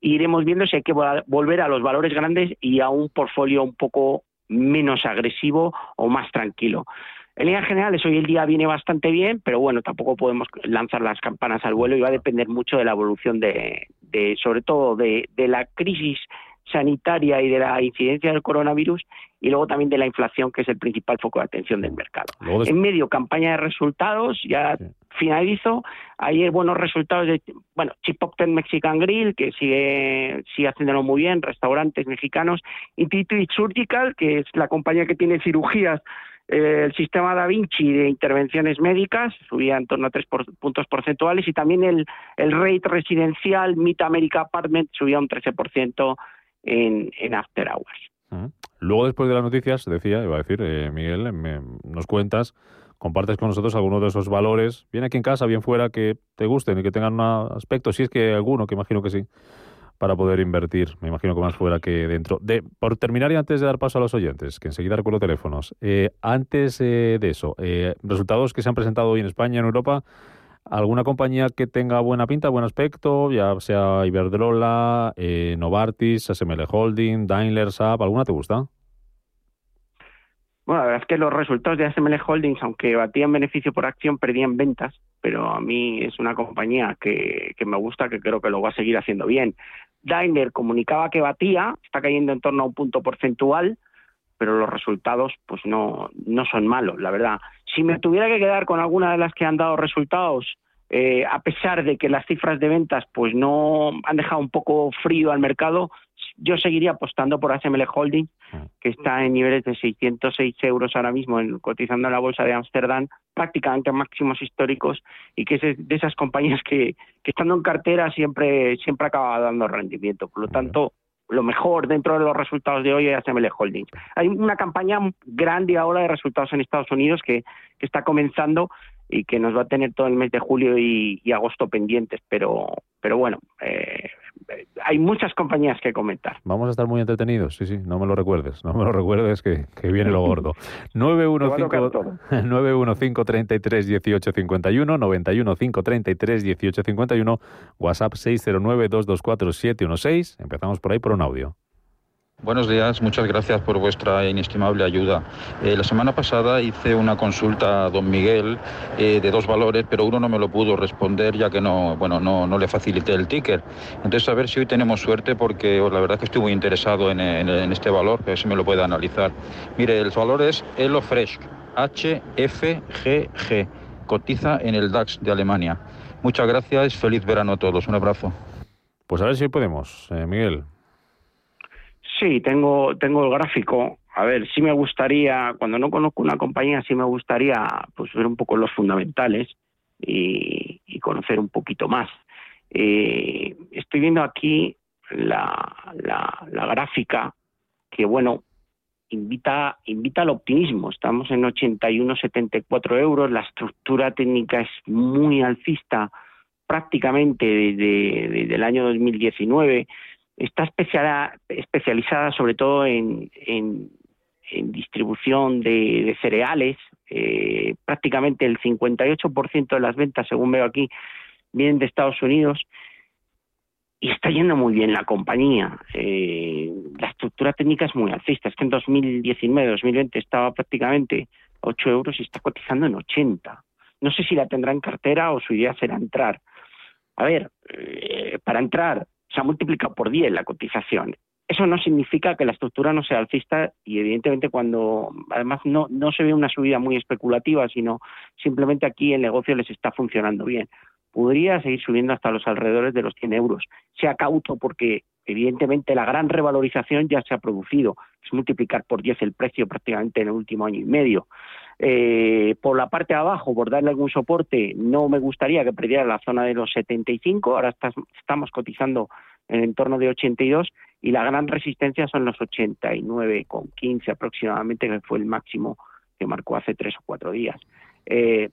e iremos viendo si hay que volver a los valores grandes y a un portfolio un poco menos agresivo o más tranquilo. En líneas generales, hoy el día viene bastante bien, pero bueno, tampoco podemos lanzar las campanas al vuelo y va a depender mucho de la evolución de, de sobre todo de, de la crisis sanitaria y de la incidencia del coronavirus y luego también de la inflación, que es el principal foco de atención del mercado. En medio, campaña de resultados, ya finalizo. Ayer buenos resultados de, bueno, Chipotle Mexican Grill, que sigue, sigue haciéndolo muy bien, restaurantes mexicanos, Intuitive Surgical, que es la compañía que tiene cirugías el sistema Da Vinci de intervenciones médicas subía en torno a tres puntos porcentuales y también el, el rate residencial Mid America Apartment subía un 13% en, en After Hours. Luego, después de las noticias, decía, iba a decir, eh, Miguel, nos cuentas, compartes con nosotros algunos de esos valores, bien aquí en casa, bien fuera, que te gusten y que tengan un aspecto, si es que alguno, que imagino que sí, para poder invertir, me imagino que más fuera que dentro. De, por terminar y antes de dar paso a los oyentes, que enseguida recuerdo teléfonos, eh, antes eh, de eso, resultados que se han presentado hoy en España, en Europa, ¿Alguna compañía que tenga buena pinta, buen aspecto, ya sea Iberdrola, eh, Novartis, SML Holding, Daimler, SAP, ¿alguna te gusta? Bueno, la verdad es que los resultados de SML Holdings, aunque batían beneficio por acción, perdían ventas, pero a mí es una compañía que, que me gusta, que creo que lo va a seguir haciendo bien. Daimler comunicaba que batía, está cayendo en torno a un punto porcentual, pero los resultados pues no, no son malos, la verdad. Si me tuviera que quedar con alguna de las que han dado resultados, eh, a pesar de que las cifras de ventas pues no han dejado un poco frío al mercado, yo seguiría apostando por ASML Holding, que está en niveles de 606 euros ahora mismo, en, cotizando en la bolsa de Ámsterdam, prácticamente a máximos históricos, y que es de esas compañías que, que estando en cartera siempre, siempre acaba dando rendimiento. Por lo tanto, lo mejor dentro de los resultados de hoy es ASML Holdings. Hay una campaña grande ahora de resultados en Estados Unidos que, que está comenzando y que nos va a tener todo el mes de julio y, agosto pendientes, pero, pero bueno, eh, hay muchas compañías que comentar. Vamos a estar muy entretenidos, sí, sí, no me lo recuerdes, no me lo recuerdes que, que viene lo gordo. 915331851, 915331851, WhatsApp 609224716. Empezamos por ahí por un audio. Buenos días, muchas gracias por vuestra inestimable ayuda. Eh, la semana pasada hice una consulta a don Miguel eh, de dos valores, pero uno no me lo pudo responder ya que no, bueno, no, no le facilité el ticker. Entonces, a ver si hoy tenemos suerte porque oh, la verdad es que estoy muy interesado en, este valor, que si me lo puede analizar. Mire, el valor es HelloFresh, HFGG, cotiza en el DAX de Alemania. Muchas gracias, feliz verano a todos, un abrazo. Pues a ver si podemos, eh, Miguel. Sí, tengo, tengo el gráfico. A ver, sí me gustaría, cuando no conozco una compañía, sí me gustaría pues ver un poco los fundamentales y, conocer un poquito más. Eh, estoy viendo aquí la, la, gráfica que, bueno, invita, invita al optimismo. Estamos en 81,74 euros. La estructura técnica es muy alcista prácticamente desde el año 2019 está especializada sobre todo en, distribución de, cereales. Eh, prácticamente el 58% de las ventas, según veo aquí, vienen de Estados Unidos. Y está yendo muy bien la compañía. Eh, la estructura técnica es muy alcista. Es que en 2019-2020 estaba prácticamente 8 euros y está cotizando en 80. No sé si la tendrá en cartera o su idea será entrar. A ver, eh, para entrar se ha multiplicado por 10 la cotización. Eso no significa que la estructura no sea alcista y evidentemente cuando además no, no se ve una subida muy especulativa, sino simplemente aquí el negocio les está funcionando bien. Podría seguir subiendo hasta los alrededores de los 100 euros. Sea cauto porque evidentemente la gran revalorización ya se ha producido. Es multiplicar por 10 el precio prácticamente en el último año y medio. Eh, por la parte de abajo, por darle algún soporte, no me gustaría que perdiera la zona de los 75. Ahora estamos cotizando en el entorno de 82 y la gran resistencia son los 89,15 aproximadamente, que fue el máximo que marcó hace tres o cuatro días. Eh,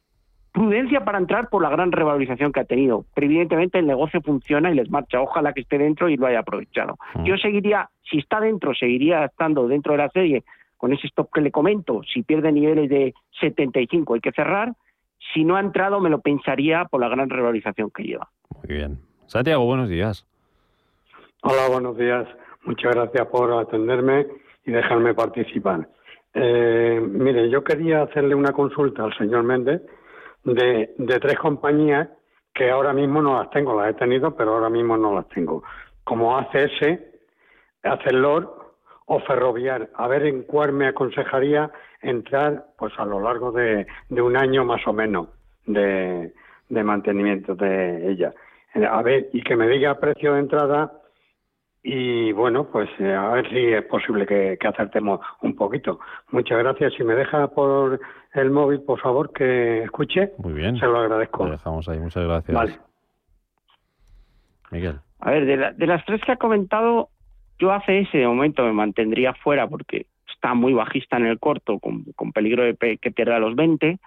prudencia para entrar por la gran revalorización que ha tenido, pero evidentemente el negocio funciona y les marcha. Ojalá que esté dentro y lo haya aprovechado. Mm. Yo seguiría, si está dentro, seguiría estando dentro de la serie con ese stop que le comento. Si pierde niveles de 75 hay que cerrar. Si no ha entrado, me lo pensaría por la gran revalorización que lleva. Muy bien. Santiago, buenos días. Hola, buenos días. Muchas gracias por atenderme y dejarme participar. Eh, mire, yo quería hacerle una consulta al señor Méndez de, de tres compañías que ahora mismo no las tengo, las he tenido, pero ahora mismo no las tengo. Como ACS, Acelor o Ferrovial. A ver en cuál me aconsejaría entrar pues a lo largo de, de un año más o menos de, de mantenimiento de ella. Eh, A ver, y que me diga precio de entrada y bueno, pues eh, a ver si es posible que, que acertemos un poquito. Muchas gracias. Si me deja por el móvil, por favor, que escuche. Muy bien. Se lo agradezco. Lo dejamos ahí, muchas gracias. Vale. Miguel. A ver, de, la- de las tres que ha comentado, yo hace ese de momento me mantendría fuera porque está muy bajista en el corto, con, peligro de que pierda los 20.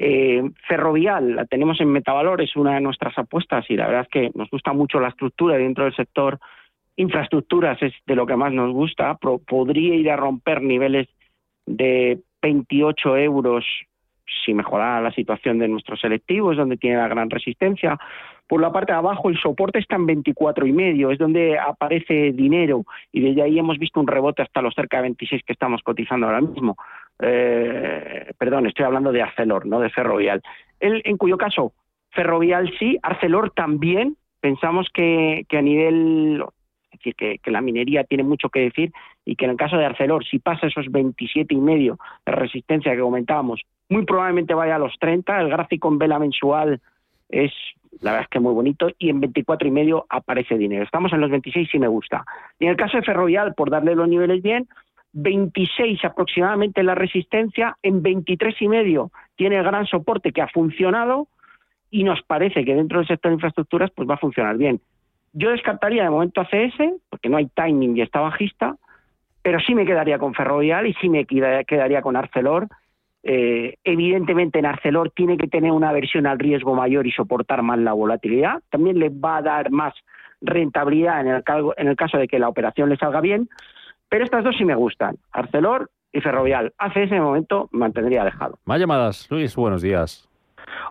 Eh, Ferrovial, la tenemos en Metavalor, es una de nuestras apuestas y la verdad es que nos gusta mucho la estructura dentro del sector. Infraestructuras es de lo que más nos gusta. Podría ir a romper niveles de 28 euros si mejorara la situación de nuestros selectivos, donde tiene la gran resistencia. Por la parte de abajo, el soporte está en 24 y medio, es donde aparece dinero y desde ahí hemos visto un rebote hasta los cerca de 26 que estamos cotizando ahora mismo. Eh, perdón, estoy hablando de Arcelor, no de Ferrovial. El- en cuyo caso, Ferrovial sí, Arcelor también. Pensamos que, que a nivel, es decir, que, la minería tiene mucho que decir y que en el caso de Arcelor, si pasa esos 27 y medio de resistencia que comentábamos, muy probablemente vaya a los 30. El gráfico en vela mensual es la verdad es que muy bonito y en 24 y medio aparece dinero. Estamos en los 26 y me gusta. Y en el caso de Ferrovial, por darle los niveles bien, 26 aproximadamente la resistencia, en 23 y medio tiene el gran soporte que ha funcionado y nos parece que dentro del sector de infraestructuras pues va a funcionar bien. Yo descartaría de momento ACS porque no hay timing y está bajista, pero sí me quedaría con Ferrovial y sí me queda- quedaría con Arcelor. Eh, evidentemente en Arcelor tiene que tener una versión al riesgo mayor y soportar más la volatilidad. También le va a dar más rentabilidad en el, calgo- en el caso de que la operación le salga bien. Pero estas dos sí me gustan, Arcelor y Ferrovial. Hace ese momento me mantendría alejado. Más llamadas. Luis, buenos días.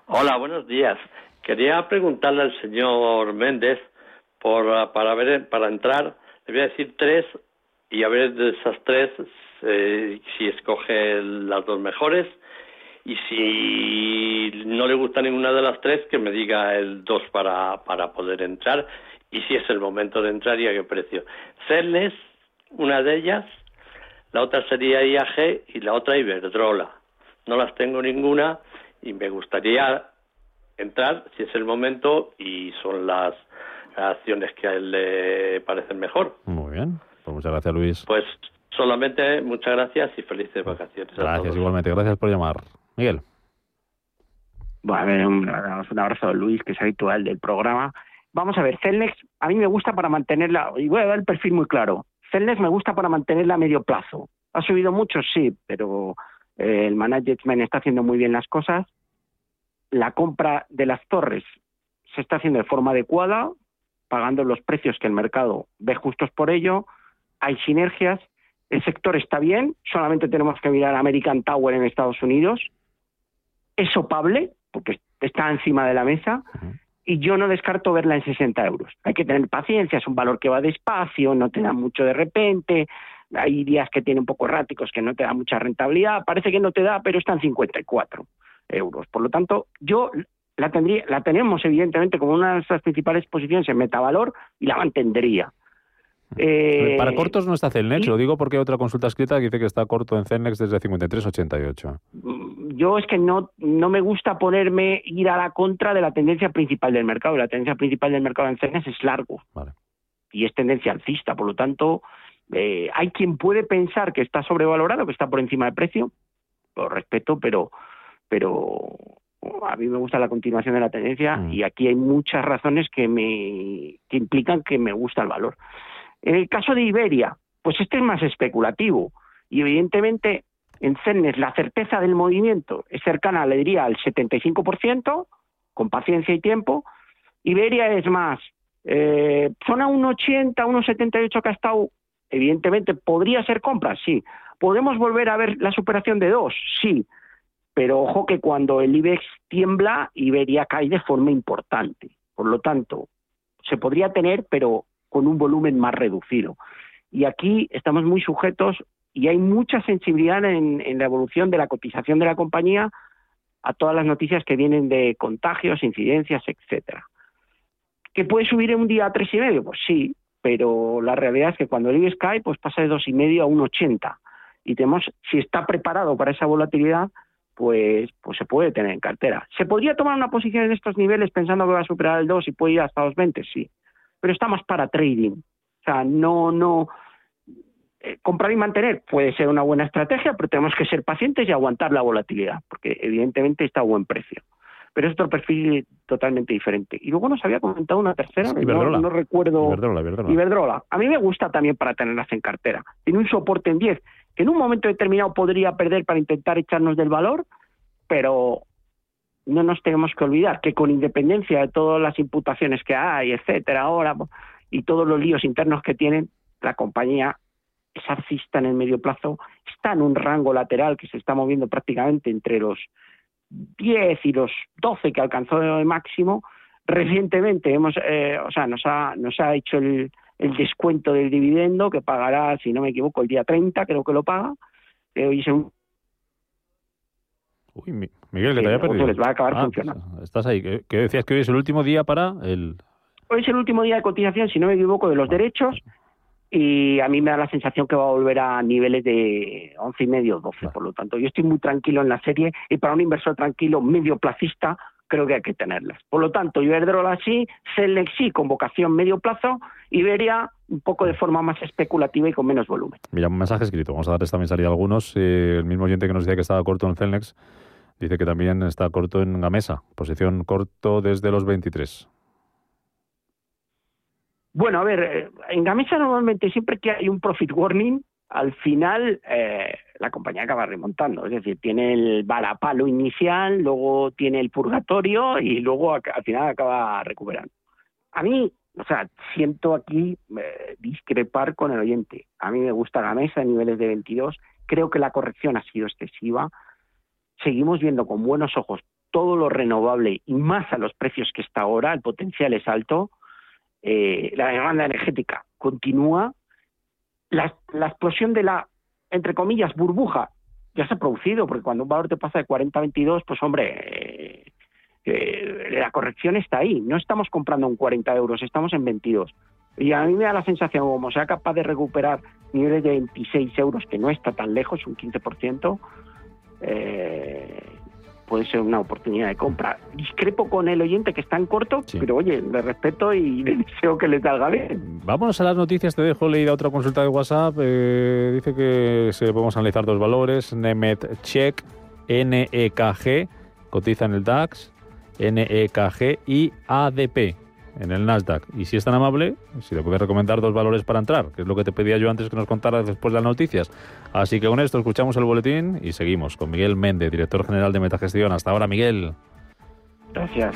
Hola, buenos días. Quería preguntarle al señor Méndez por, ah, para ver para entrar. Le voy a decir tres y a ver de esas tres eh, si escoge las dos mejores y si no le gusta ninguna de las tres que me diga el dos para, para poder entrar y si es el momento de entrar y a qué precio. Cernes, una de ellas, la otra sería IAG y la otra Iberdrola. No las tengo ninguna y me gustaría entrar si es el momento y son las acciones que a él le parecen mejor. Muy bien. Pues muchas gracias, Luis. Pues solamente muchas gracias y felices vacaciones. a Gracias todos. igualmente. Gracias por llamar. Miguel. Bueno, a ver, un, un abrazo a Luis, que es habitual del programa. Vamos a ver, Celnex a mí me gusta para mantenerla, y voy a dar el perfil muy claro. Celnex me gusta para mantenerla a medio plazo. ¿Ha subido mucho? Sí, pero eh, el management está haciendo muy bien las cosas. La compra de las torres se está haciendo de forma adecuada, pagando los precios que el mercado ve justos por ello. Hay sinergias. El sector está bien, solamente tenemos que mirar American Tower en Estados Unidos. Es sopable, porque está encima de la mesa, y yo no descarto verla en 60 euros. Hay que tener paciencia, es un valor que va despacio, no te da mucho de repente, hay días que tiene un poco erráticos que no te da mucha rentabilidad, parece que no te da, pero está en 54 euros. Por lo tanto, yo la tendría, la tenemos evidentemente como una de nuestras principales posiciones en metavalor y la mantendría. Eh, Para cortos no está Celnex, lo digo porque hay otra consulta escrita que dice que está corto en Celnex desde 53.88. yo es que no, no me gusta ponerme, ir a la contra de la tendencia principal del mercado. La tendencia principal del mercado en CENES es largo. Y es tendencia alcista. Por lo tanto, eh, hay quien puede pensar que está sobrevalorado, que está por encima de precio. Lo respeto, pero, pero a mí me gusta la continuación de la tendencia Mm. y aquí hay muchas razones que me que implican que me gusta el valor. En el caso de Iberia, pues este es más especulativo y evidentemente en Celnes la certeza del movimiento es cercana, le diría, al 75%, con paciencia y tiempo. Iberia es más, eh, zona 1,80, 1,78 que ha estado, evidentemente podría ser compra, sí. ¿Podemos volver a ver la superación de 2? Sí. Pero ojo que cuando el IBEX tiembla, Iberia cae de forma importante. Por lo tanto, se podría tener, pero con un volumen más reducido. Y aquí estamos muy sujetos y hay mucha sensibilidad en, en la evolución de la cotización de la compañía a todas las noticias que vienen de contagios, incidencias, etcétera. ¿Que puede subir en un día a tres y medio? Pues sí, pero la realidad es que cuando el IBEX cae, pues pasa de dos y medio a un 80. Y tenemos, si está preparado para esa volatilidad, pues, pues se puede tener en cartera. ¿Se podría tomar una posición en estos niveles pensando que va a superar el 2 y puede ir hasta los 20? Sí. Pero está más para trading. O sea, no, no. eh, comprar y mantener puede ser una buena estrategia, pero tenemos que ser pacientes y aguantar la volatilidad, porque evidentemente está a buen precio. Pero es otro perfil totalmente diferente. Y luego nos había comentado una tercera, no, recuerdo. Iberdrola, Iberdrola. Iberdrola. A mí me gusta también para tenerlas en cartera. Tiene un soporte en 10, que en un momento determinado podría perder para intentar echarnos del valor, pero no nos tenemos que olvidar que con independencia de todas las imputaciones que hay, etcétera, ahora, y todos los líos internos que tienen, la compañía es alcista en el medio plazo, está en un rango lateral que se está moviendo prácticamente entre los 10 y los 12 que alcanzó de máximo. Recientemente hemos, eh, o sea, nos ha, nos ha hecho el, el descuento del dividendo que pagará, si no me equivoco, el día 30, creo que lo paga. Eh, hoy es un Uy, Mi- Miguel, que te había perdido. les va a acabar Ah, funcionando. Estás ahí. ¿Qué, qué decías que hoy es el último día para el... Hoy es el último día de cotización, si no me equivoco, de los derechos y a mí me da la sensación que va a volver a niveles de 11 y medio, 12. Por lo tanto, yo estoy muy tranquilo en la serie y para un inversor tranquilo, medio placista, creo que hay que tenerlas. Por lo tanto, Iberdrola sí, Celnex sí, con vocación medio plazo, Iberia un poco de forma más especulativa y con menos volumen. Mira, un mensaje escrito. Vamos a darles también salida a algunos. Eh, el mismo oyente que nos decía que estaba corto en Celnex dice que también está corto en Gamesa. Posición corto desde los 23. Bueno, a ver, eh, en Gamesa normalmente siempre que hay un profit warning, al final eh, la compañía acaba remontando. Es decir, tiene el varapalo inicial, luego tiene el purgatorio y luego al final acaba recuperando. A mí, o sea, siento aquí eh, discrepar con el oyente. A mí me gusta Gamesa en niveles de 22. Creo que la corrección ha sido excesiva. Seguimos viendo con buenos ojos todo lo renovable y más a los precios que está ahora. El potencial es alto eh, la demanda energética continúa, la, la explosión de la, entre comillas, burbuja ya se ha producido, porque cuando un valor te pasa de 40 a 22, pues hombre, eh, eh, la corrección está ahí. No estamos comprando en 40 euros, estamos en 22. Y a mí me da la sensación, como sea capaz de recuperar niveles de 26 euros, que no está tan lejos, un 15%, eh, puede ser una oportunidad de compra. Discrepo con el oyente que está en corto, pero oye, le respeto y le deseo que le salga bien. Vámonos a las noticias. Te dejo leída otra consulta de WhatsApp. Eh, dice que se podemos analizar dos valores. Nemetschek, NEKG, cotiza en el DAX, NEKG y ADP en el Nasdaq. Y si es tan amable, si le puedes recomendar dos valores para entrar, que es lo que te pedía yo antes que nos contaras después de las noticias. Así que con esto escuchamos el boletín y seguimos con Miguel Méndez, director general de Metagestión. Hasta ahora, Miguel. Gracias.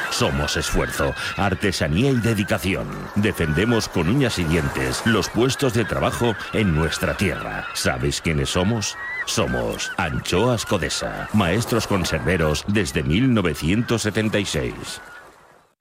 Somos esfuerzo, artesanía y dedicación. Defendemos con uñas y dientes los puestos de trabajo en nuestra tierra. ¿Sabéis quiénes somos? Somos Anchoas Codesa, maestros conserveros desde 1976.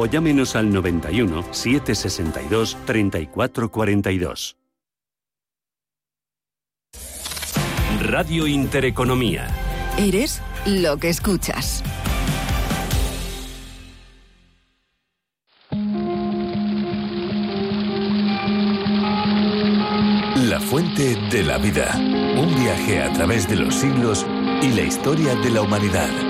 o llámenos al 91 762 3442. Radio Intereconomía. Eres lo que escuchas. La fuente de la vida. Un viaje a través de los siglos y la historia de la humanidad.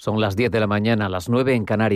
Son las 10 de la mañana, las 9 en Canarias.